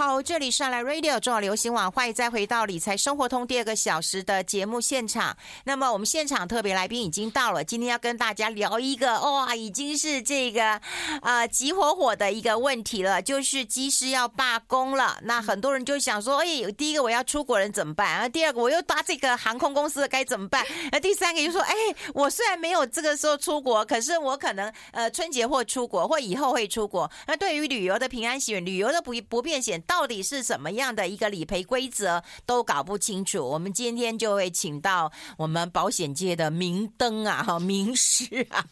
好，这里是来 Radio 中广流行网，欢迎再回到理财生活通第二个小时的节目现场。那么我们现场特别来宾已经到了，今天要跟大家聊一个哇，已经是这个呃急火火的一个问题了，就是机师要罢工了。那很多人就想说，哎，第一个我要出国人怎么办？啊，第二个我又搭这个航空公司该怎么办？那第三个就说，哎，我虽然没有这个时候出国，可是我可能呃春节或出国或以后会出国。那对于旅游的平安险、旅游的不不便险。到底是什么样的一个理赔规则都搞不清楚，我们今天就会请到我们保险界的明灯啊，哈，名师啊，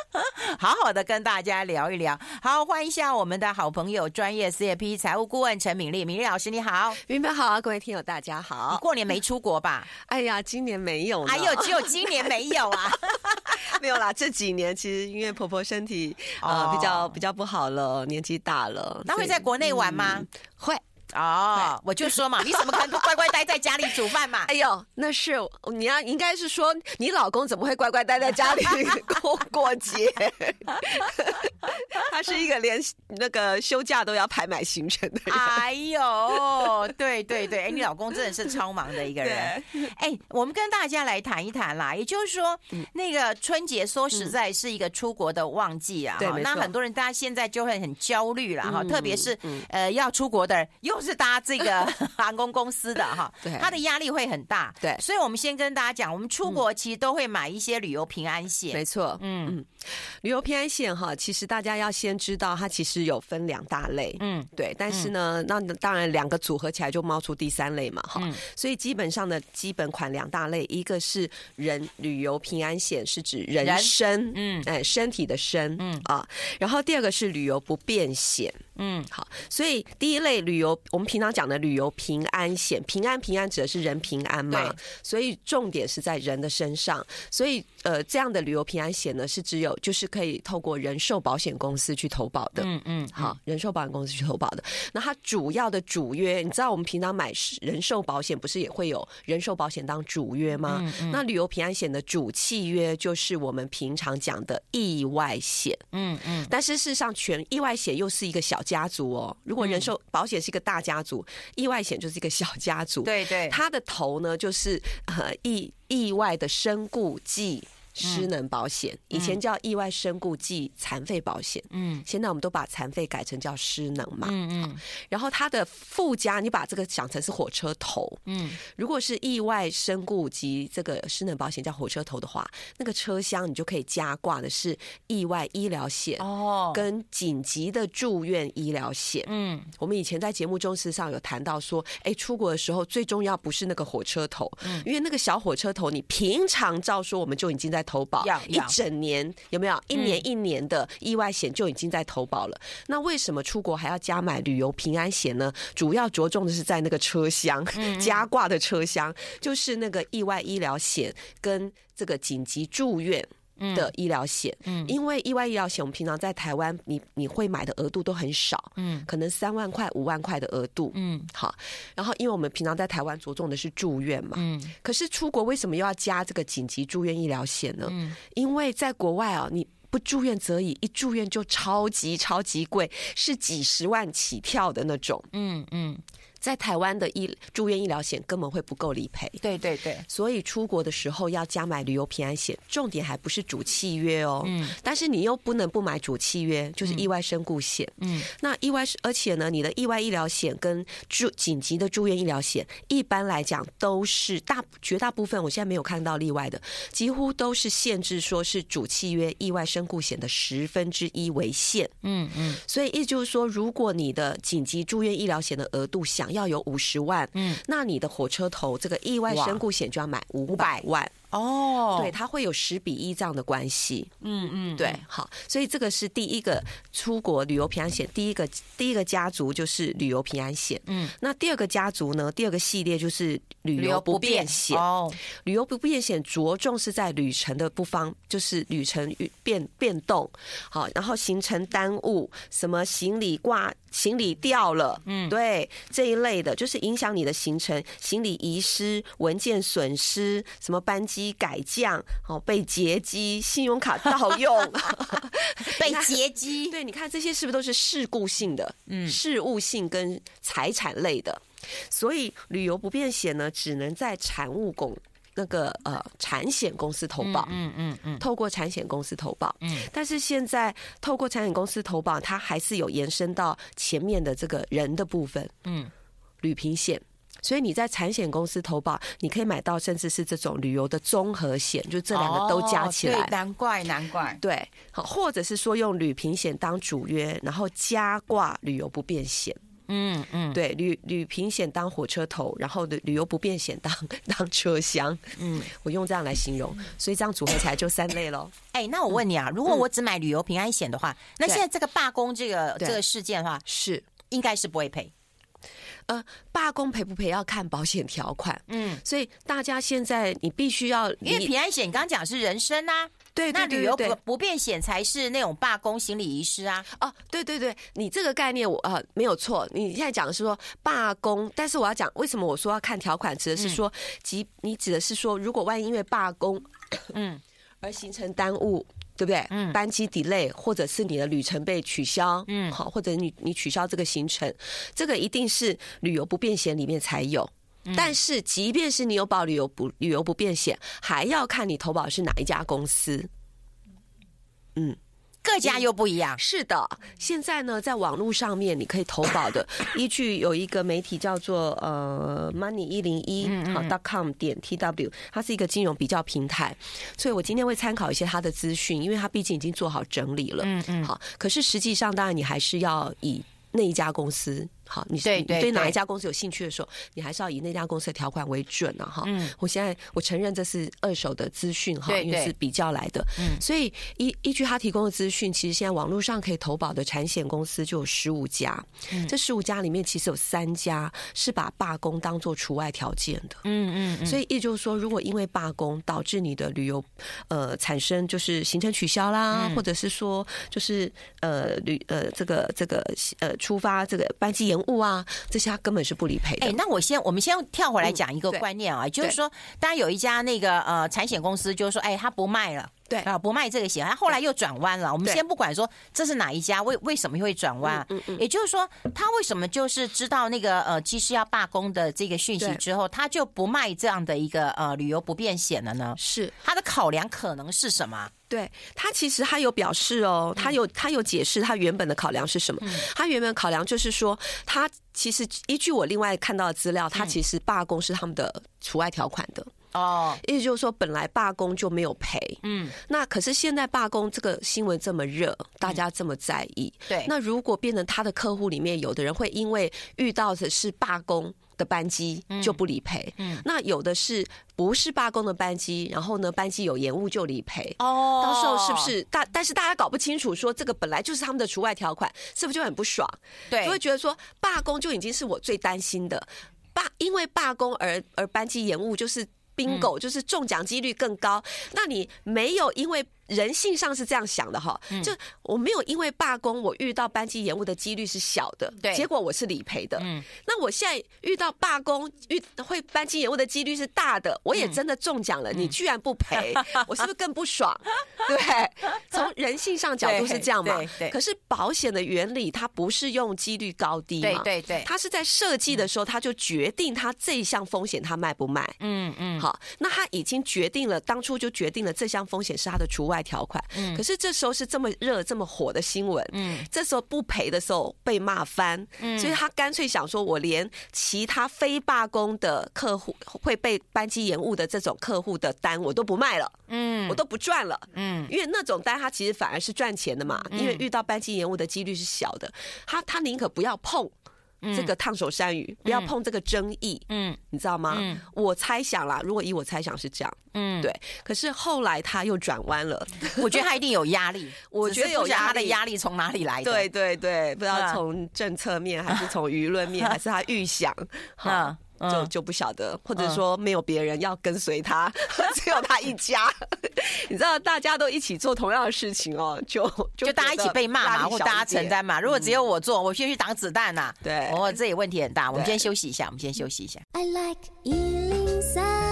好好的跟大家聊一聊。好，欢迎一下我们的好朋友，专业 CFP 财务顾问陈敏丽，敏丽老师你好，明白好啊，各位听友大家好。你过年没出国吧？哎呀，今年没有，还有只有今年没有啊？没有啦，这几年其实因为婆婆身体呃比较比较不好了，年纪大了，那会在国内玩吗？嗯会哦，我就说嘛，你怎么可能不乖乖待在家里煮饭嘛？哎呦，那是你要应该是说你老公怎么会乖乖待在家里过过节？他是一个连那个休假都要排满行程的人。哎呦，对对对，哎，你老公真的是超忙的一个人。哎，我们跟大家来谈一谈啦，也就是说，那个春节说实在是一个出国的旺季啊。对，那很多人大家现在就会很焦虑了哈，特别是呃要出国的人又。是搭这个 航空公司的哈，对，他的压力会很大，对，所以我们先跟大家讲，我们出国其实都会买一些旅游平安险，没错，嗯。嗯，旅游平安险哈，其实大家要先知道，它其实有分两大类，嗯，对，但是呢，那当然两个组合起来就冒出第三类嘛，哈，所以基本上的基本款两大类，一个是人旅游平安险，是指人身，嗯，哎，身体的身，嗯。啊，然后第二个是旅游不便险。嗯，好，所以第一类旅游，我们平常讲的旅游平安险，平安平安指的是人平安嘛，所以重点是在人的身上，所以呃，这样的旅游平安险呢，是只有就是可以透过人寿保险公司去投保的，嗯嗯，好，人寿保险公司去投保的。那它主要的主约，你知道我们平常买人寿保险不是也会有人寿保险当主约吗？嗯嗯，那旅游平安险的主契约就是我们平常讲的意外险，嗯嗯，但是事实上，全意外险又是一个小。家族哦，如果人寿保险是一个大家族，嗯、意外险就是一个小家族。对对，它的头呢，就是呃意意外的身故及失能保险，以前叫意外身故及残废保险，嗯，现在我们都把残废改成叫失能嘛，嗯。嗯，然后它的附加，你把这个想成是火车头，嗯，如果是意外身故及这个失能保险叫火车头的话，那个车厢你就可以加挂的是意外医疗险哦，跟紧急的住院医疗险，嗯，我们以前在节目中事实上有谈到说，哎，出国的时候最重要不是那个火车头，嗯，因为那个小火车头你平常照说我们就已经在。投保一整年有没有？一年一年的意外险就已经在投保了。那为什么出国还要加买旅游平安险呢？主要着重的是在那个车厢加挂的车厢，就是那个意外医疗险跟这个紧急住院。的医疗险，嗯，因为意外医疗险，我们平常在台湾，你你会买的额度都很少，嗯，可能三万块、五万块的额度，嗯，好，然后因为我们平常在台湾着重的是住院嘛，嗯，可是出国为什么又要加这个紧急住院医疗险呢？嗯，因为在国外啊，你不住院则已，一住院就超级超级贵，是几十万起跳的那种，嗯嗯。在台湾的医住院医疗险根本会不够理赔，对对对，所以出国的时候要加买旅游平安险，重点还不是主契约哦，嗯，但是你又不能不买主契约，就是意外身故险，嗯，那意外而且呢，你的意外医疗险跟住紧急的住院医疗险，一般来讲都是大绝大部分，我现在没有看到例外的，几乎都是限制说是主契约意外身故险的十分之一为限，嗯嗯，所以意思就是说，如果你的紧急住院医疗险的额度想要有五十万，嗯，那你的火车头这个意外身故险就要买五百。万。哦，对，它会有十比一这样的关系，嗯嗯，对，好，所以这个是第一个出国旅游平安险，第一个第一个家族就是旅游平安险，嗯，那第二个家族呢，第二个系列就是旅游不便险，哦，旅游不便险着重是在旅程的不方，就是旅程变变动，好，然后行程耽误，什么行李挂行李掉了，嗯，对，这一类的，就是影响你的行程，行李遗失、文件损失，什么班机。机改降，哦，被劫机，信用卡盗用，被劫机。对，你看这些是不是都是事故性的？嗯，事务性跟财产类的。所以旅游不便险呢，只能在产物公那个呃产险公司投保。嗯嗯嗯，透过产险公司投保。嗯，但是现在透过产险公司投保，它还是有延伸到前面的这个人的部分。嗯，旅平险。所以你在产险公司投保，你可以买到甚至是这种旅游的综合险，就这两个都加起来。对，难怪难怪。对，好，或者是说用旅平险当主约，然后加挂旅游不便险。嗯嗯，对，旅旅平险当火车头，然后的旅游不便险当当车厢。嗯，我用这样来形容，所以这样组合起来就三类喽。哎，那我问你啊，如果我只买旅游平安险的话，那现在这个罢工这个这个事件的话，是应该是不会赔。呃，罢工赔不赔要看保险条款，嗯，所以大家现在你必须要，因为平安险刚刚讲是人身啊，对，那旅游不不便险才是那种罢工行李遗失啊，哦，对对对，你这个概念我呃没有错，你现在讲的是说罢工，但是我要讲为什么我说要看条款，指的是说，即你指的是说，如果万一因为罢工，嗯，而形成耽误。对不对？嗯，班机 delay，或者是你的旅程被取消，嗯，好，或者你你取消这个行程，这个一定是旅游不便险里面才有。但是，即便是你有保旅游不旅游不便险，还要看你投保是哪一家公司。嗯。各家又不一样。是的，现在呢，在网络上面你可以投保的，依据有一个媒体叫做呃 Money 一零一好 dot com 点 tw，它是一个金融比较平台，所以我今天会参考一些它的资讯，因为它毕竟已经做好整理了。嗯嗯，好，可是实际上当然你还是要以那一家公司。好，你对对哪一家公司有兴趣的时候，你还是要以那家公司的条款为准啊哈。嗯，我现在我承认这是二手的资讯哈，因为是比较来的。嗯，所以依依据他提供的资讯，其实现在网络上可以投保的产险公司就有十五家。嗯，这十五家里面其实有三家是把罢工当做除外条件的。嗯嗯，所以也就是说，如果因为罢工导致你的旅游呃产生就是行程取消啦，或者是说就是呃旅呃这个这个呃出发这个班机延误啊，这些他根本是不理赔的。哎，那我先，我们先跳回来讲一个观念啊，就是说，当然有一家那个呃产险公司，就是说，哎，他不卖了。对啊，不卖这个险，他后来又转弯了。我们先不管说这是哪一家，为为什么会转弯？嗯嗯，也就是说，他为什么就是知道那个呃机师要罢工的这个讯息之后，他就不卖这样的一个呃旅游不便险了呢？是他的考量可能是什么？对他其实他有表示哦，他有他有解释他原本的考量是什么？他原本考量就是说，他其实依据我另外看到的资料，他其实罢工是他们的除外条款的。哦，意思就是说，本来罢工就没有赔，嗯，那可是现在罢工这个新闻这么热，大家这么在意，对，那如果变成他的客户里面，有的人会因为遇到的是罢工的班机就不理赔，嗯，那有的是不是罢工的班机，然后呢班机有延误就理赔，哦，到时候是不是大？但是大家搞不清楚，说这个本来就是他们的除外条款，是不是就很不爽？对，就会觉得说罢工就已经是我最担心的，罢因为罢工而而班机延误就是。Bingo 就是中奖几率更高，那你没有因为。人性上是这样想的哈，就我没有因为罢工，我遇到班机延误的几率是小的，对，结果我是理赔的。嗯，那我现在遇到罢工遇会班机延误的几率是大的，我也真的中奖了，你居然不赔，我是不是更不爽？对，从人性上角度是这样嘛？对对。可是保险的原理它不是用几率高低嘛？对对对。它是在设计的时候，它就决定它这一项风险它卖不卖？嗯嗯。好，那他已经决定了，当初就决定了这项风险是他的除外条款，嗯，可是这时候是这么热、这么火的新闻，嗯，这时候不赔的时候被骂翻，嗯，所以他干脆想说，我连其他非罢工的客户会被班机延误的这种客户的单我都不卖了，嗯，我都不赚了，嗯，因为那种单他其实反而是赚钱的嘛，因为遇到班机延误的几率是小的，他他宁可不要碰。这个烫手山芋，不要碰这个争议，嗯，你知道吗？嗯，我猜想啦，如果以我猜想是这样，嗯，对。可是后来他又转弯了，我觉得他一定有压力，我觉得有他的压力从哪里来的？对对对，不知道从政策面，还是从舆论面，还是他预想，哈。就就不晓得，或者说没有别人要跟随他，只有他一家。你知道，大家都一起做同样的事情哦，就就大家一起被骂嘛，或大家承担嘛。如果只有我做，我先去挡子弹呐。对，哦，这也问题很大。我们先休息一下，我们先休息一下。I like 103,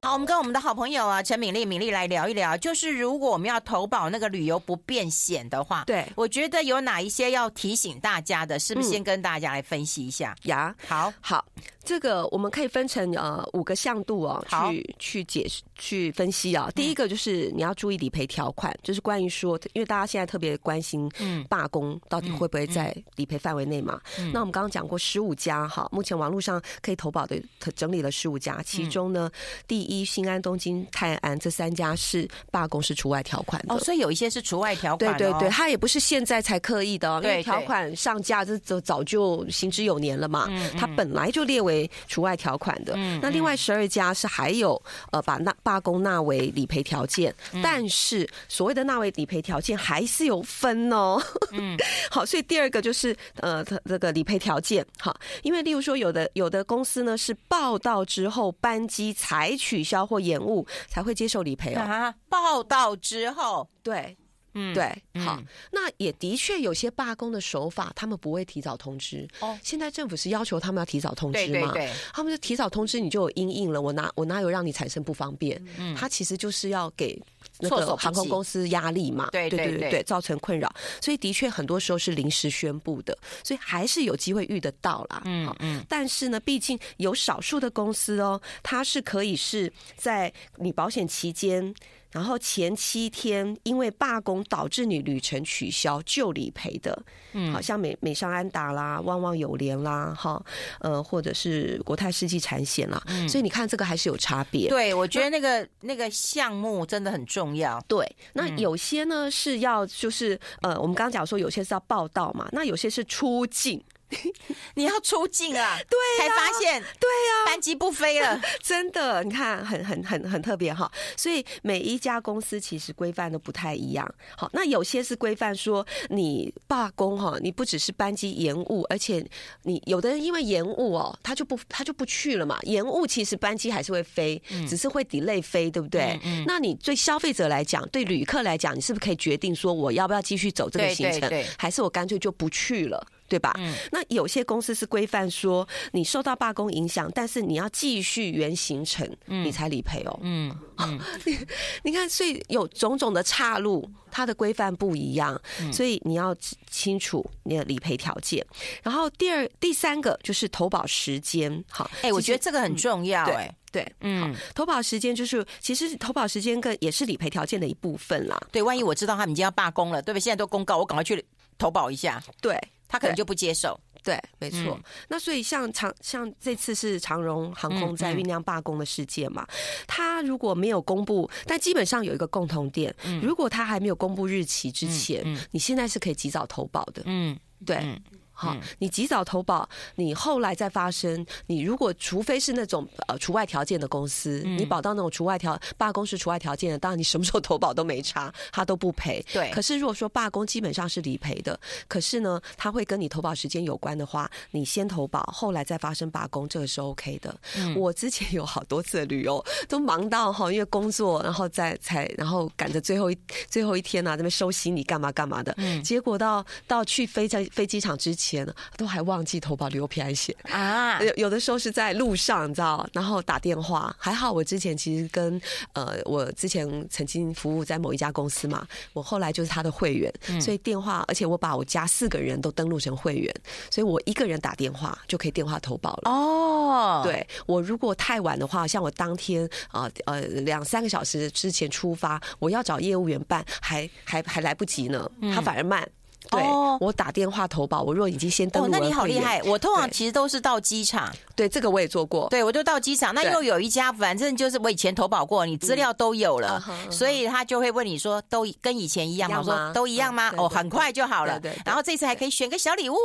好，我们跟我们的好朋友啊陈敏丽、敏丽来聊一聊，就是如果我们要投保那个旅游不便险的话，对，我觉得有哪一些要提醒大家的，是不是先跟大家来分析一下？呀、嗯，好好。这个我们可以分成呃五个向度哦，去去解释、去分析啊。第一个就是你要注意理赔条款，就是关于说，因为大家现在特别关心，嗯，罢工到底会不会在理赔范围内嘛？那我们刚刚讲过十五家哈，目前网络上可以投保的整理了十五家，其中呢，第一、新安、东京、泰安这三家是罢工是除外条款的。哦，所以有一些是除外条款，对对对，它也不是现在才刻意的，哦因为条款上架这早早就行之有年了嘛，它本来就列为。除外条款的，那另外十二家是还有呃把纳罢工纳为理赔条件，但是所谓的纳为理赔条件还是有分哦。嗯，好，所以第二个就是呃这个理赔条件，哈，因为例如说有的有的公司呢是报道之后班机才取消或延误才会接受理赔哦。报道之后，对。嗯，对，好，那也的确有些罢工的手法，他们不会提早通知。哦，现在政府是要求他们要提早通知嘛？对，他们就提早通知，你就有阴应了。我哪我哪有让你产生不方便？嗯，他其实就是要给那个航空公司压力嘛。对对对对，造成困扰。所以的确很多时候是临时宣布的，所以还是有机会遇得到啦。嗯嗯，但是呢，毕竟有少数的公司哦，它是可以是在你保险期间。然后前七天因为罢工导致你旅程取消就理赔的，嗯，好像美美商安达啦、旺旺友联啦，哈，呃，或者是国泰世纪产险啦，嗯，所以你看这个还是有差别。对，我觉得那个那个项目真的很重要。对，那有些呢是要就是呃，我们刚刚讲说有些是要报到嘛，那有些是出境。你要出境啊？对，才发现，对呀，班机不飞了，真的，你看，很很很很特别哈。所以每一家公司其实规范都不太一样。好，那有些是规范说你罢工哈，你不只是班机延误，而且你有的人因为延误哦，他就不他就不去了嘛。延误其实班机还是会飞，只是会 delay 飞，对不对？那你对消费者来讲，对旅客来讲，你是不是可以决定说我要不要继续走这个行程，还是我干脆就不去了？对吧？嗯，那有些公司是规范说，你受到罢工影响，但是你要继续原行程，你才理赔哦。嗯，嗯你你看，所以有种种的岔路，它的规范不一样，所以你要清楚你的理赔条件。然后第二、第三个就是投保时间。好，哎，我觉得这个很重要。哎，对，嗯，投保时间就是其实投保时间跟也是理赔条件的一部分啦。对，万一我知道他们已经要罢工了，对不对？现在都公告，我赶快去投保一下。对。他可能就不接受，对，没错。嗯、那所以像长像这次是长荣航空在酝酿罢工的事件嘛，他、嗯嗯、如果没有公布，但基本上有一个共同点，嗯、如果他还没有公布日期之前，你现在是可以及早投保的，嗯，对。嗯好，你及早投保，你后来再发生，你如果除非是那种呃除外条件的公司，你保到那种除外条罢工是除外条件的，当然你什么时候投保都没差，他都不赔。对。可是如果说罢工基本上是理赔的，可是呢，他会跟你投保时间有关的话，你先投保，后来再发生罢工，这个是 OK 的。嗯。我之前有好多次的旅游都忙到哈，因为工作，然后再才然后赶着最后一最后一天呐、啊，这边收行李干嘛干嘛的。嗯。结果到到去飞在飞机场之前。钱都还忘记投保旅游平安险啊！有有的时候是在路上，你知道，然后打电话。还好我之前其实跟呃，我之前曾经服务在某一家公司嘛，我后来就是他的会员，所以电话，而且我把我家四个人都登录成会员，所以我一个人打电话就可以电话投保了。哦，对，我如果太晚的话，像我当天啊呃两三个小时之前出发，我要找业务员办，还还还来不及呢，他反而慢。对，我打电话投保，我若已经先登录了，那你好厉害！我通常其实都是到机场，对，这个我也做过。对，我就到机场，那又有一家，反正就是我以前投保过，你资料都有了，所以他就会问你说，都跟以前一样吗？我说都一样吗？哦，很快就好了。对，然后这次还可以选个小礼物。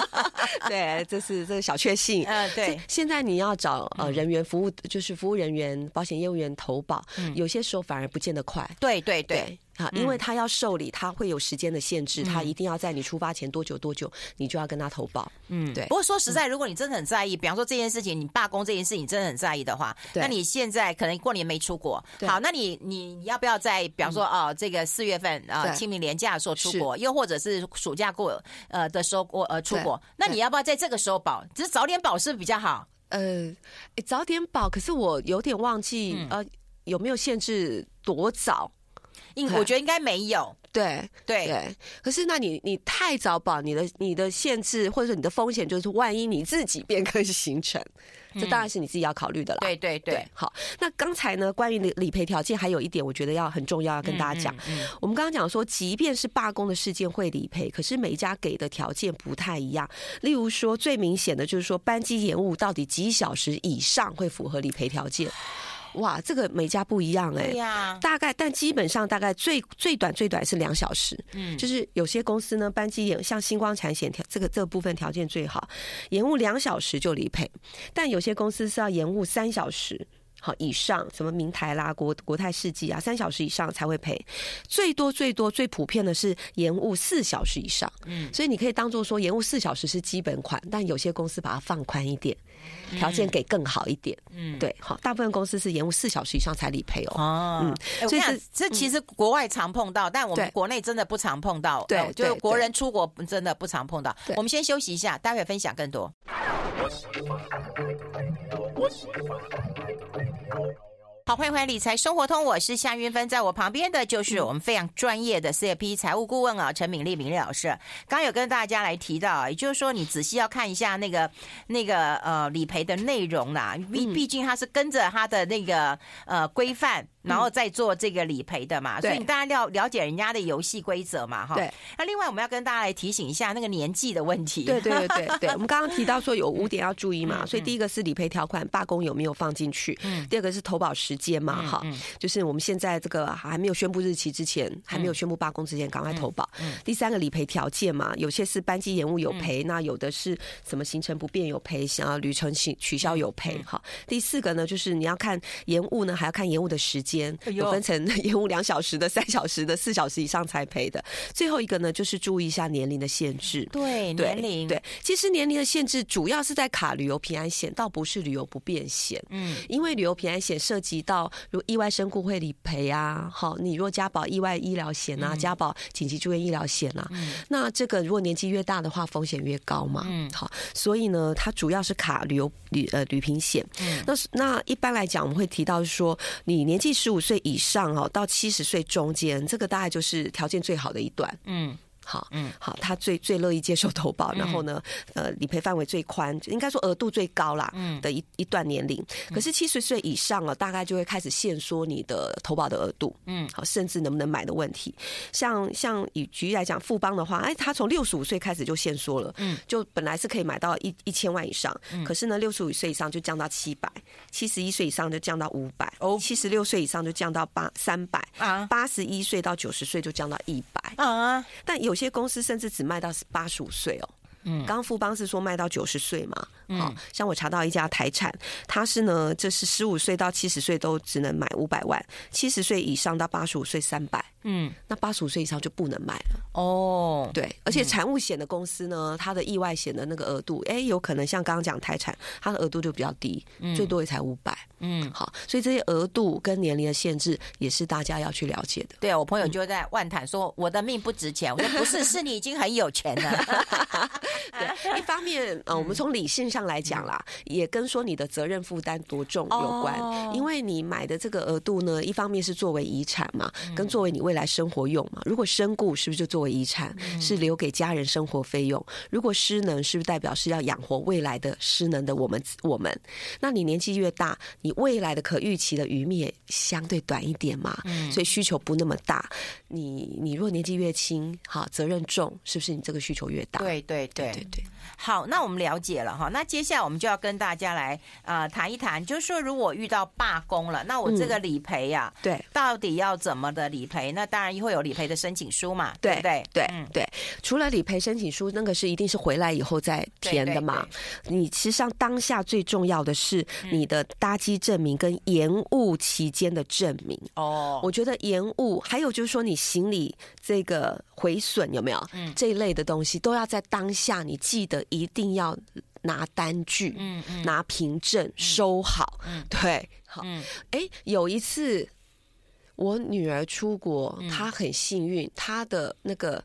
对，这是这是小确幸。嗯，对。现在你要找呃人员服务，就是服务人员、保险业务员投保，有些时候反而不见得快。对对对。啊，因为他要受理，他会有时间的限制，他一定要在你出发前多久多久，你就要跟他投保。嗯，对。不过说实在，如果你真的很在意，比方说这件事情，你罢工这件事情，你真的很在意的话，那你现在可能过年没出国，好，那你你要不要在比方说哦，这个四月份啊清明连假的时候出国，又或者是暑假过呃的时候过呃出国，那你要不要在这个时候保？只是早点保是比较好？呃，早点保，可是我有点忘记，嗯、呃，有没有限制多早？应我觉得应该没有。对对对，可是那你你太早保，你的你的限制或者说你的风险就是万一你自己变更行程，这当然是你自己要考虑的啦。对对对，好。那刚才呢，关于理理赔条件还有一点，我觉得要很重要，要跟大家讲。我们刚刚讲说，即便是罢工的事件会理赔，可是每一家给的条件不太一样。例如说，最明显的就是说，班机延误到底几小时以上会符合理赔条件。哇，这个每家不一样哎、欸，对呀、啊，大概但基本上大概最最短最短是两小时，嗯，就是有些公司呢，班机延像星光产险条这个这个部分条件最好，延误两小时就理赔，但有些公司是要延误三小时。好，以上什么明台啦、国国泰世纪啊，三小时以上才会赔，最多最多最普遍的是延误四小时以上。嗯，所以你可以当做说延误四小时是基本款，但有些公司把它放宽一点，条件给更好一点。嗯，对，好，大部分公司是延误四小时以上才理赔哦。哦，嗯，所以这这其实国外常碰到，但我们国内真的不常碰到。对，就是国人出国真的不常碰到。我们先休息一下，待会分享更多。好，欢迎回来理财生活通，我是夏云芬，在我旁边的就是我们非常专业的 CFP 财务顾问啊，陈敏丽敏丽老师。刚刚有跟大家来提到，也就是说，你仔细要看一下那个那个呃理赔的内容啦，毕毕竟它是跟着它的那个呃规范。然后再做这个理赔的嘛，所以你当然要了解人家的游戏规则嘛，哈。对。那另外我们要跟大家来提醒一下那个年纪的问题。对对对对 对。我们刚刚提到说有五点要注意嘛，所以第一个是理赔条款罢工有没有放进去？嗯。第二个是投保时间嘛，哈，就是我们现在这个还没有宣布日期之前，还没有宣布罢工之前，赶快投保。嗯。第三个理赔条件嘛，有些是班机延误有赔，那有的是什么行程不便有赔，想要旅程取取消有赔，哈。第四个呢，就是你要看延误呢，还要看延误的时间。有分成 延误两小时的、三小时的、四小时以上才赔的。最后一个呢，就是注意一下年龄的限制。对，年龄对，其实年龄的限制主要是在卡旅游平安险，倒不是旅游不便险。嗯，因为旅游平安险涉及到如意外身故会理赔啊，好，你若加保意外医疗险啊，加保紧急住院医疗险啊，那这个如果年纪越大的话，风险越高嘛。嗯，好，所以呢，它主要是卡旅游旅呃旅平险。嗯，那那一般来讲，我们会提到说，你年纪十五岁。以上哦，到七十岁中间，这个大概就是条件最好的一段。嗯。好，嗯，好，他最最乐意接受投保，然后呢，呃，理赔范围最宽，应该说额度最高啦，嗯，的一一段年龄。可是七十岁以上了，大概就会开始限缩你的投保的额度，嗯，好，甚至能不能买的问题。像像以举例来讲，富邦的话，哎，他从六十五岁开始就限缩了，嗯，就本来是可以买到一一千万以上，可是呢，六十五岁以上就降到七百，七十一岁以上就降到五百，哦，七十六岁以上就降到八三百，啊，八十一岁到九十岁就降到一百，啊，但有。有些公司甚至只卖到八十五岁哦。嗯，刚富邦是说卖到九十岁嘛？好，像我查到一家台产，它是呢，这是十五岁到七十岁都只能买五百万，七十岁以上到八十五岁三百。嗯，那八十五岁以上就不能买了。哦，对，而且产物险的公司呢，它的意外险的那个额度，哎，有可能像刚刚讲台产，它的额度就比较低，最多也才五百。嗯，好，所以这些额度跟年龄的限制也是大家要去了解的。对啊，我朋友就在万谈说，我的命不值钱。我说不是，是你已经很有钱了。对，一方面，呃，我们从理性上来讲啦，也跟说你的责任负担多重有关。因为你买的这个额度呢，一方面是作为遗产嘛，跟作为你未来生活用嘛。如果身故，是不是就作为遗产，是留给家人生活费用？如果失能，是不是代表是要养活未来的失能的我们？我们，那你年纪越大，你未来的可预期的余命也相对短一点嘛，所以需求不那么大。你你若年纪越轻，好，责任重，是不是你这个需求越大？对对对。对对对，好，那我们了解了哈。那接下来我们就要跟大家来呃谈一谈，就是说如果遇到罢工了，那我这个理赔呀，对，到底要怎么的理赔？那当然会有理赔的申请书嘛，对不对？对对，除了理赔申请书，那个是一定是回来以后再填的嘛。你实际上当下最重要的是你的搭机证明跟延误期间的证明。哦，我觉得延误还有就是说你行李这个毁损有没有？嗯，这一类的东西都要在当下。你记得一定要拿单据，嗯嗯，拿凭证收好，嗯，对，好，哎，有一次我女儿出国，她很幸运，她的那个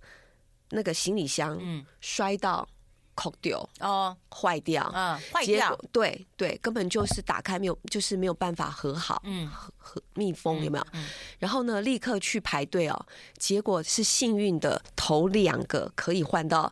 那个行李箱，嗯，摔到扣掉哦，坏掉，嗯，坏。掉，对对，根本就是打开没有，就是没有办法合好，嗯，合合密封有没有？嗯，然后呢，立刻去排队哦，结果是幸运的，头两个可以换到。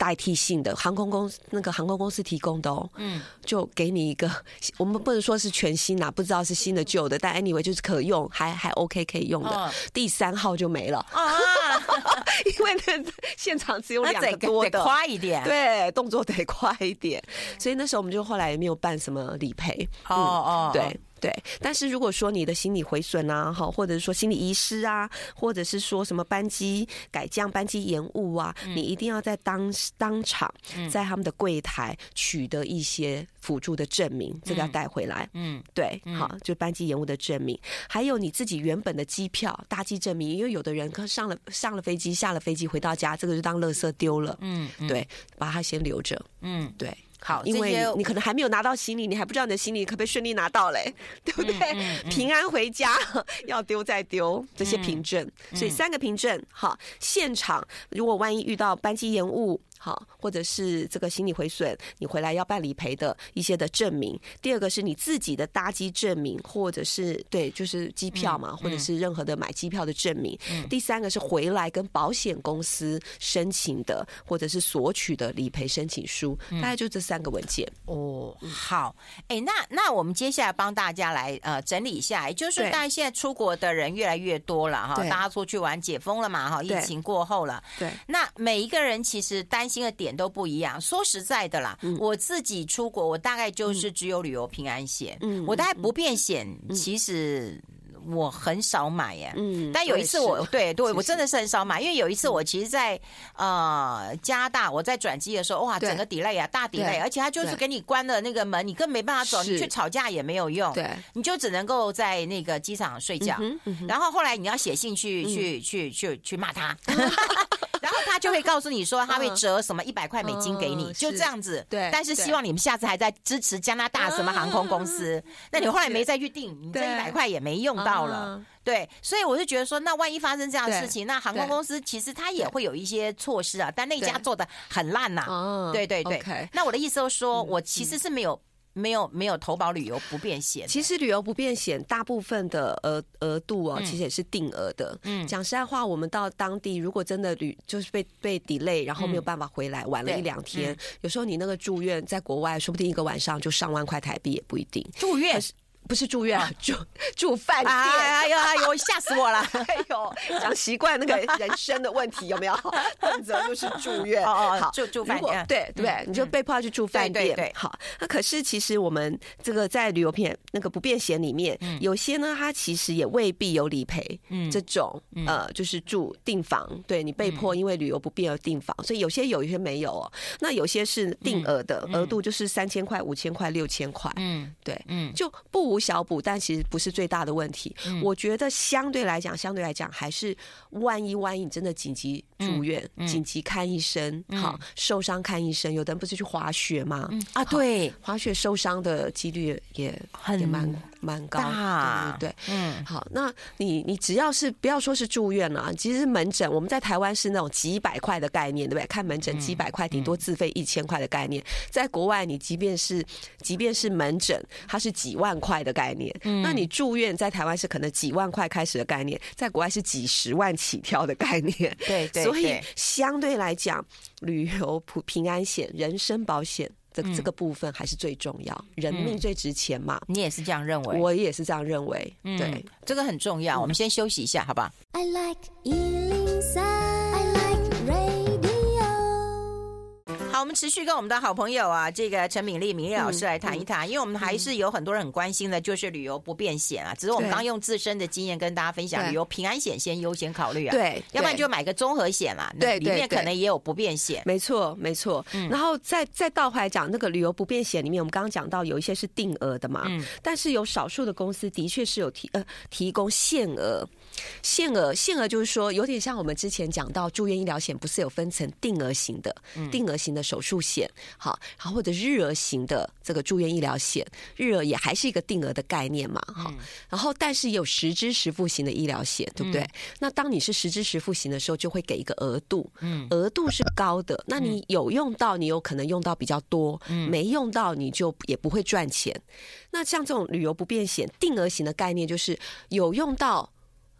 代替性的航空公司，那个航空公司提供的哦，嗯，就给你一个，我们不能说是全新呐，不知道是新的旧的，但 anyway 就是可用，还还 OK 可以用的。哦、第三号就没了。啊，因为那现场只有两个多的，得快一点，对，动作得快一点，所以那时候我们就后来也没有办什么理赔。哦哦，对。对，但是如果说你的心理毁损啊，哈，或者是说心理遗失啊，或者是说什么班机改降、班机延误啊，嗯、你一定要在当当场在他们的柜台取得一些辅助的证明，嗯、这个要带回来。嗯，对，好，就班机延误的证明，还有你自己原本的机票搭机证明，因为有的人可上了上了飞机，下了飞机回到家，这个就当垃圾丢了。嗯，对，把它先留着。嗯，对。好，因为你可能还没有拿到行李，你还不知道你的行李可不可以顺利拿到嘞，对不对？嗯嗯嗯、平安回家要丢再丢这些凭证，嗯、所以三个凭证，好，现场如果万一遇到班机延误。好，或者是这个行李毁损，你回来要办理赔的一些的证明。第二个是你自己的搭机证明，或者是对，就是机票嘛，嗯、或者是任何的买机票的证明。嗯、第三个是回来跟保险公司申请的，或者是索取的理赔申请书。大概就这三个文件。哦，好，哎，那那我们接下来帮大家来呃整理一下，也就是说，大家现在出国的人越来越多了哈，对大家出去玩解封了嘛哈，疫情过后了。对，对那每一个人其实担新的点都不一样。说实在的啦，嗯、我自己出国，我大概就是只有旅游平安险。嗯，我大概不便险，其实我很少买耶。嗯，但有一次我对对，我真的是很少买，因为有一次我其实在，在呃加拿大，我在转机的时候，哇，整个 delay 啊，大 delay，而且他就是给你关了那个门，你根本没办法走，你去吵架也没有用，对，你就只能够在那个机场睡觉。然后后来你要写信去去去去去骂他。然后他就会告诉你说，他会折什么一百块美金给你，就这样子。对，但是希望你们下次还在支持加拿大什么航空公司。那你后来没再去订，你这一百块也没用到了。对，所以我就觉得说，那万一发生这样的事情，那航空公司其实他也会有一些措施啊。但那家做的很烂呐。对对对。那我的意思就是说，我其实是没有。没有没有投保旅游不便险，其实旅游不便险大部分的额额度哦，其实也是定额的。嗯，讲实在话，我们到当地如果真的旅就是被被 delay，然后没有办法回来，晚了一两天，有时候你那个住院在国外，说不定一个晚上就上万块台币也不一定。住院。不是住院啊，住住饭店。哎呦哎呦，吓死我了！哎呦，讲习惯那个人生的问题有没有？选择就是住院。哦哦，好，住住饭店。对对，你就被迫要去住饭店。对，好。那可是其实我们这个在旅游片那个不便险里面，有些呢，它其实也未必有理赔。嗯，这种呃，就是住订房，对你被迫因为旅游不便而订房，所以有些有，一些没有哦。那有些是定额的，额度就是三千块、五千块、六千块。嗯，对，嗯，就不无。小补，但其实不是最大的问题。嗯、我觉得相对来讲，相对来讲，还是万一万一你真的紧急住院、紧急看医生，嗯、好受伤看医生。有的人不是去滑雪吗？嗯、啊，对，滑雪受伤的几率也很也蛮蛮高，大对对对。嗯，好，那你你只要是不要说是住院了，其实门诊我们在台湾是那种几百块的概念，对不对？看门诊几百块，顶多自费一千块的概念。在国外，你即便是即便是门诊，它是几万块的。概念，嗯那你住院在台湾是可能几万块开始的概念，在国外是几十万起跳的概念。对，对，对，所以相对来讲，旅游普平安险、人身保险这这个部分还是最重要，人命最值钱嘛。你也是这样认为？我也是这样认为。对，这个很重要。我们先休息一下，好吧？I like 好，我们持续跟我们的好朋友啊，这个陈敏丽敏丽老师来谈一谈，因为我们还是有很多人很关心的，就是旅游不便险啊。只是我们刚用自身的经验跟大家分享，旅游平安险先优先考虑啊。对，要不然就买个综合险啦。对，里面可能也有不便险。没错，没错。然后再再倒回来讲，那个旅游不便险里面，我们刚刚讲到有一些是定额的嘛，但是有少数的公司的确是有提呃提供限额。限额，限额就是说，有点像我们之前讲到住院医疗险，不是有分成定额型的、定额型的手术险，好，然后或者日额型的这个住院医疗险，日额也还是一个定额的概念嘛，哈，然后但是也有实支实付型的医疗险，对不对？那当你是实支实付型的时候，就会给一个额度，嗯，额度是高的，那你有用到，你有可能用到比较多，没用到你就也不会赚钱。那像这种旅游不便险，定额型的概念就是有用到。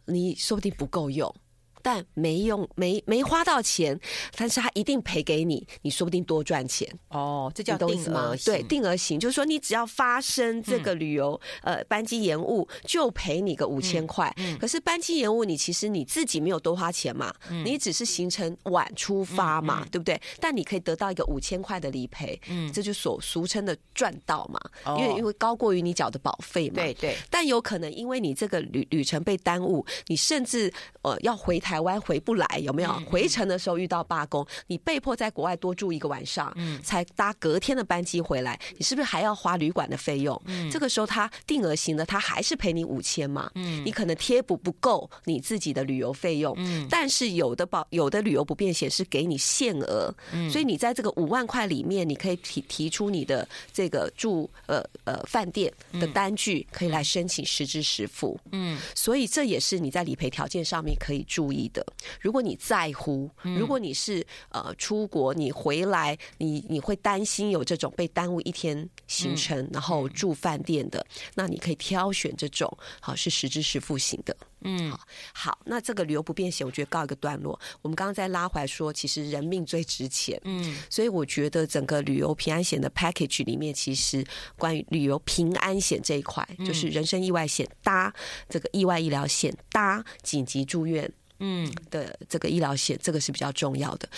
你说不定不够用。但没用，没没花到钱，但是他一定赔给你，你说不定多赚钱哦。这叫定额型，对，定额型就是说，你只要发生这个旅游、嗯、呃班机延误，就赔你个五千块。嗯，可是班机延误，你其实你自己没有多花钱嘛，嗯、你只是行程晚出发嘛，对不对？但你可以得到一个五千块的理赔，嗯，这就所俗称的赚到嘛，哦、因为因为高过于你缴的保费嘛，对对。但有可能因为你这个旅旅程被耽误，你甚至呃要回台。台湾回不来，有没有？回程的时候遇到罢工，你被迫在国外多住一个晚上，才搭隔天的班机回来，你是不是还要花旅馆的费用？这个时候他定额型的，他还是赔你五千嘛？你可能贴补不够你自己的旅游费用，但是有的保有的旅游不便险是给你限额，所以你在这个五万块里面，你可以提提出你的这个住呃呃饭店的单据，可以来申请实支实付。嗯，所以这也是你在理赔条件上面可以注意的，如果你在乎，如果你是呃出国，你回来，你你会担心有这种被耽误一天行程，然后住饭店的，那你可以挑选这种好是实支实付型的。嗯，好，好，那这个旅游不便险，我觉得告一个段落。我们刚刚在拉回来说，其实人命最值钱。嗯，所以我觉得整个旅游平安险的 package 里面，其实关于旅游平安险这一块，就是人身意外险搭这个意外医疗险搭紧急住院。嗯的这个医疗险，这个是比较重要的。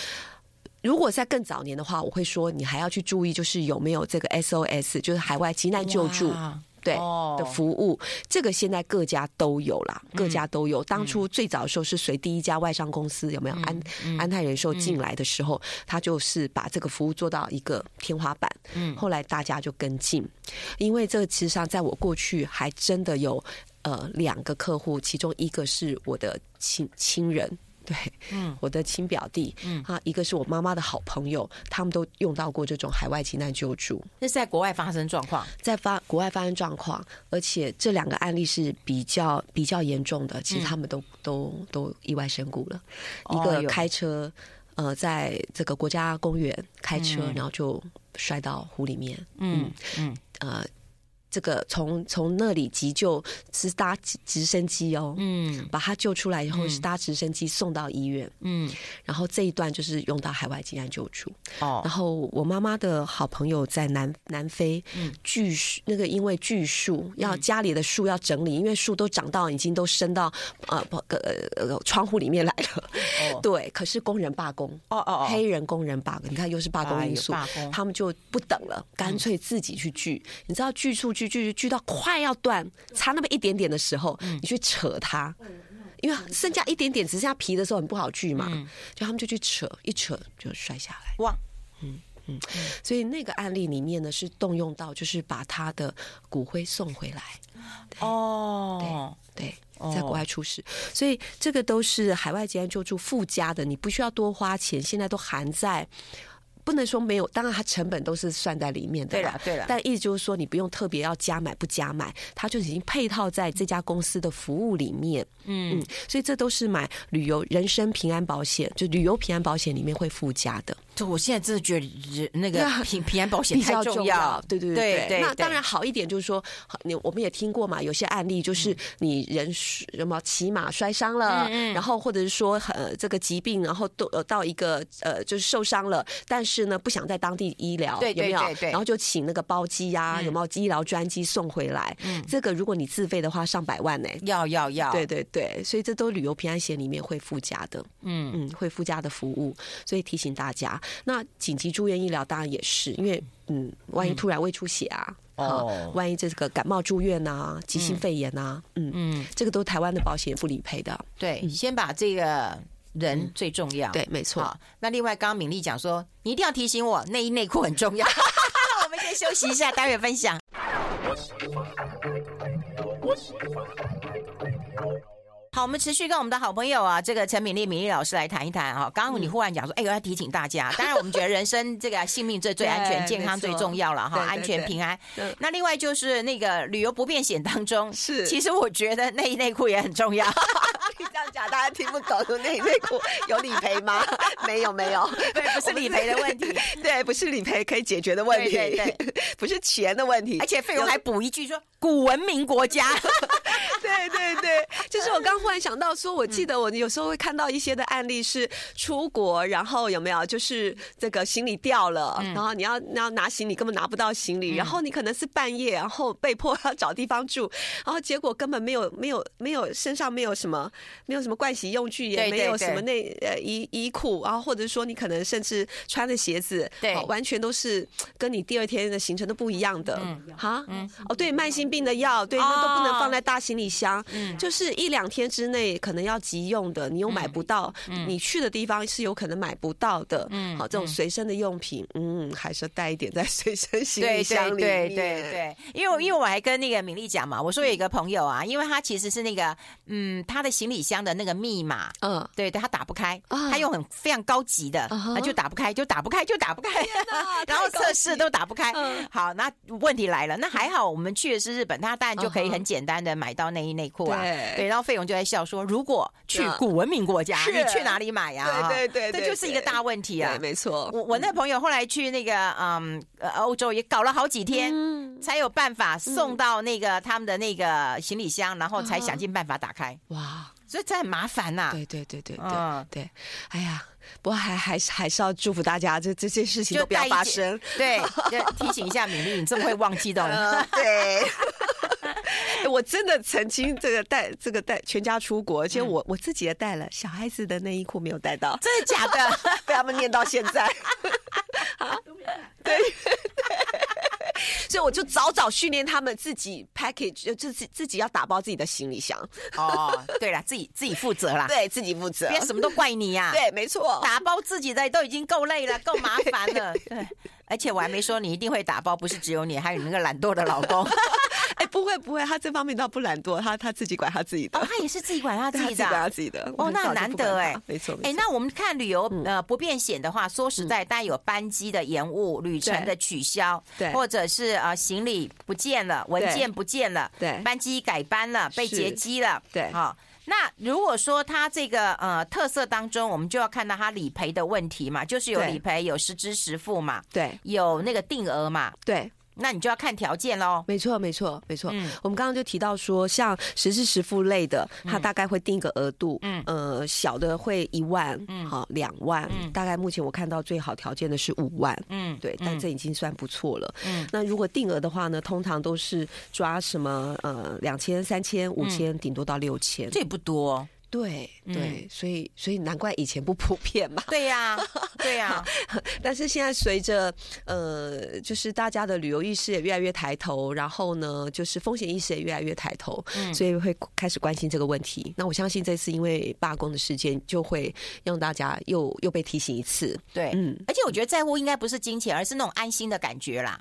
如果在更早年的话，我会说你还要去注意，就是有没有这个 SOS，就是海外急难救助，对的服务。这个现在各家都有啦，各家都有。当初最早的时候是随第一家外商公司有没有安安泰人寿进来的时候，他就是把这个服务做到一个天花板。嗯，后来大家就跟进，因为这个其实上在我过去还真的有。呃，两个客户，其中一个是我的亲亲人，对，嗯，我的亲表弟，嗯，啊，一个是我妈妈的好朋友，他们都用到过这种海外急难救助。那是在国外发生状况，在发国外发生状况，而且这两个案例是比较比较严重的，其实他们都、嗯、都都意外身故了。一个开车，呃，在这个国家公园开车，嗯、然后就摔到湖里面，嗯。嗯，呃。这个从从那里急救是搭直升机哦，嗯，把他救出来以后是搭直升机送到医院，嗯，然后这一段就是用到海外急难救助，哦，然后我妈妈的好朋友在南南非，嗯，巨树那个因为巨树要家里的树要整理，因为树都长到已经都伸到呃不呃呃窗户里面来了，哦，对，可是工人罢工，哦哦，黑人工人罢工，你看又是罢工因素，罢工，他们就不等了，干脆自己去锯，你知道锯树锯锯锯到快要断，差那么一点点的时候，你去扯它，因为剩下一点点，只剩下皮的时候很不好锯嘛，就他们就去扯，一扯就摔下来。哇，嗯嗯，所以那个案例里面呢，是动用到就是把他的骨灰送回来。哦，对对，在国外出事，所以这个都是海外急难救助附加的，你不需要多花钱，现在都含在。不能说没有，当然它成本都是算在里面的。对了，对了。但意思就是说，你不用特别要加买不加买，它就已经配套在这家公司的服务里面。嗯嗯，所以这都是买旅游人身平安保险，就旅游平安保险里面会附加的。就我现在真的觉得，那个 平平安保险太重要。对对对对。那当然好一点就是说，你我们也听过嘛，有些案例就是你人什么骑马摔伤了，然后或者是说呃这个疾病，然后都到一个呃就是受伤了，但是。是呢，不想在当地医疗，有没有？然后就请那个包机呀，有没有医疗专机送回来？嗯，这个如果你自费的话，上百万呢。要要要，对对对，所以这都旅游平安险里面会附加的，嗯嗯，会附加的服务。所以提醒大家，那紧急住院医疗当然也是，因为嗯，万一突然胃出血啊，哦，万一这个感冒住院啊，急性肺炎啊，嗯嗯，这个都台湾的保险不理赔的。对，你先把这个。人最重要，对，没错。那另外，刚刚敏丽讲说，你一定要提醒我，内衣内裤很重要。我们先休息一下，待会分享。好，我们持续跟我们的好朋友啊，这个陈敏丽敏丽老师来谈一谈哈。刚刚你忽然讲说，哎，我要提醒大家，当然我们觉得人生这个性命最最安全，健康最重要了哈，安全平安。那另外就是那个旅游不便险当中，是其实我觉得内衣内裤也很重要。你这样讲，大家听不懂。内衣内裤有理赔吗？没有，没有，对，不是理赔的问题，对，不是理赔可以解决的问题，对，对，对，不是钱的问题，而且费用还补一句说古文明国家。对对对，就是我刚忽然想到说，我记得我有时候会看到一些的案例是出国，然后有没有就是这个行李掉了，然后你要你要拿行李根本拿不到行李，然后你可能是半夜，然后被迫要找地方住，然后结果根本没有没有没有身上没有什么没有什么盥洗用具，也没有什么内呃衣衣裤，然后或者说你可能甚至穿的鞋子，对，完全都是跟你第二天的行程都不一样的，哈，哦对，慢性病的药，对，那都不能放在大行李箱，嗯，就是一两天之内可能要急用的，你又买不到，你去的地方是有可能买不到的，嗯，好，这种随身的用品，嗯，还是带一点在随身行李箱里面，对对对。对，因为因为我还跟那个敏丽讲嘛，我说有一个朋友啊，因为他其实是那个，嗯，他的行李箱的那个密码，嗯，对对，他打不开，他用很非常高级的，他就打不开，就打不开，就打不开，然后测试都打不开，好，那问题来了，那还好我们去的是日本，他当然就可以很简单的买到内衣内裤啊。对，然后费勇就在笑说，如果去古文明国家，你去哪里买呀？对对对，这就是一个大问题啊。没错，我我那朋友后来去那个嗯欧洲也搞了好几天，才有办法送到那个他们的那个行李箱，然后才想尽办法打开。哇，所以这很麻烦呐。对对对对对对，哎呀，不过还还是还是要祝福大家，这这些事情都不要发生。对，提醒一下敏俐，你这么会忘记的。对。我真的曾经这个带这个带全家出国，而且我我自己也带了，小孩子的内衣裤没有带到，真的假的？被他们念到现在。对对，所以我就早早训练他们自己 package，就自己自己要打包自己的行李箱。哦，对了，自己自己负责啦，对自己负责，别什么都怪你呀。对，没错，打包自己的都已经够累了，够麻烦了。对，而且我还没说你一定会打包，不是只有你，还有你那个懒惰的老公。哎，不会不会，他这方面倒不懒惰，他他自己管他自己的。哦，他也是自己管他自己的，自己管他自己的。哦，那很难得哎，没错。哎，那我们看旅游呃不便险的话，说实在，当然有班机的延误、旅程的取消，对，或者是呃行李不见了、文件不见了，对，班机改班了、被劫机了，对，好。那如果说他这个呃特色当中，我们就要看到他理赔的问题嘛，就是有理赔，有实支实付嘛，对，有那个定额嘛，对。那你就要看条件喽。没错，没错，没错。嗯，我们刚刚就提到说，像实支实付类的，它大概会定一个额度。嗯，呃，小的会一万，嗯，好两万。嗯，大概目前我看到最好条件的是五万。嗯，对，但这已经算不错了。嗯，那如果定额的话呢，通常都是抓什么呃两千、三千、五千，顶多到六千。这也不多。对对，所以所以难怪以前不普遍嘛。对呀，对呀。但是现在随着呃，就是大家的旅游意识也越来越抬头，然后呢，就是风险意识也越来越抬头，所以会开始关心这个问题。那我相信这次因为罢工的事件，就会让大家又又被提醒一次。对，嗯，而且我觉得在乎应该不是金钱，而是那种安心的感觉啦。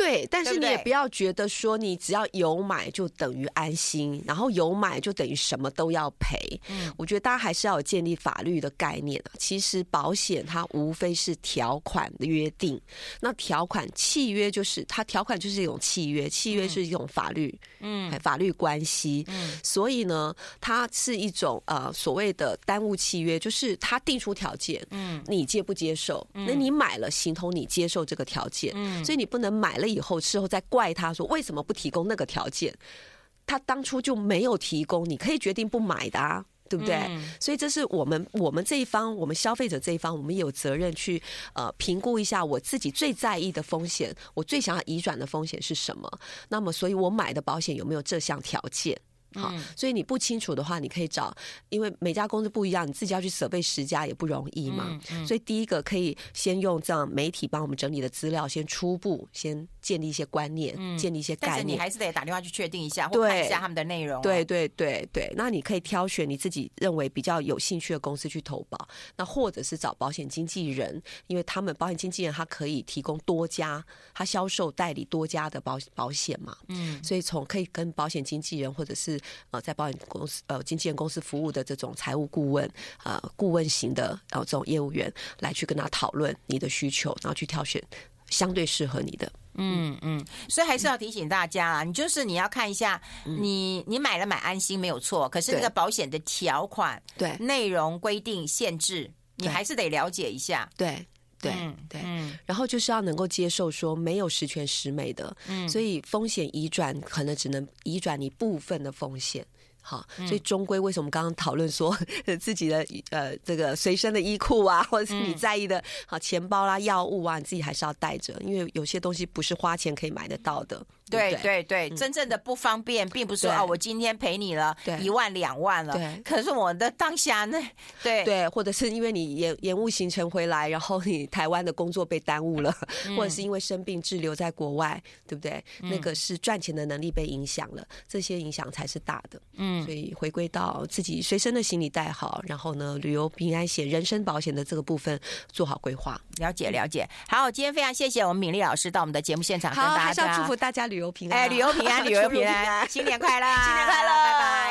对，但是你也不要觉得说你只要有买就等于安心，然后有买就等于什么都要赔。嗯，我觉得大家还是要有建立法律的概念啊。其实保险它无非是条款的约定，那条款契约就是它条款就是一种契约，契约是一种法律，嗯，法律关系。嗯，所以呢，它是一种呃所谓的耽误契约，就是它定出条件，嗯，你接不接受？那你买了，形同你接受这个条件，嗯，所以你不能买了。以后事后再怪他说，为什么不提供那个条件？他当初就没有提供，你可以决定不买的啊，对不对？嗯、所以这是我们我们这一方，我们消费者这一方，我们有责任去呃评估一下我自己最在意的风险，我最想要移转的风险是什么？那么，所以我买的保险有没有这项条件？好，所以你不清楚的话，你可以找，因为每家公司不一样，你自己要去设备十家也不容易嘛。所以第一个可以先用这样媒体帮我们整理的资料，先初步先建立一些观念，建立一些概念。但是你还是得打电话去确定一下，或看一下他们的内容。对对对对，那你可以挑选你自己认为比较有兴趣的公司去投保，那或者是找保险经纪人，因为他们保险经纪人他可以提供多家，他销售代理多家的保保险嘛。嗯，所以从可以跟保险经纪人或者是呃在保险公司呃经纪人公司服务的这种财务顾问呃顾问型的呃这种业务员来去跟他讨论你的需求，然后去挑选相对适合你的。嗯嗯，所以还是要提醒大家啊，你就是你要看一下，你你买了买安心没有错，可是那个保险的条款、对。内容规定限制，你还是得了解一下。对对对，然后就是要能够接受说没有十全十美的，嗯，所以风险移转可能只能移转你部分的风险。好，所以终归为什么刚刚讨论说 自己的呃这个随身的衣裤啊，或者是你在意的好钱包啦、药物啊，你自己还是要带着，因为有些东西不是花钱可以买得到的。对对对，真正的不方便，并不是说啊，我今天赔你了一万两万了，对，可是我的当下呢，对对，或者是因为你延延误行程回来，然后你台湾的工作被耽误了，或者是因为生病滞留在国外，对不对？那个是赚钱的能力被影响了，这些影响才是大的。嗯，所以回归到自己随身的行李带好，然后呢，旅游平安险、人身保险的这个部分做好规划。了解了解，好，今天非常谢谢我们敏丽老师到我们的节目现场，跟大家还是要祝福大家旅。旅游平安，哎，旅游平安，旅游平安，新年快乐，新年快乐，拜拜。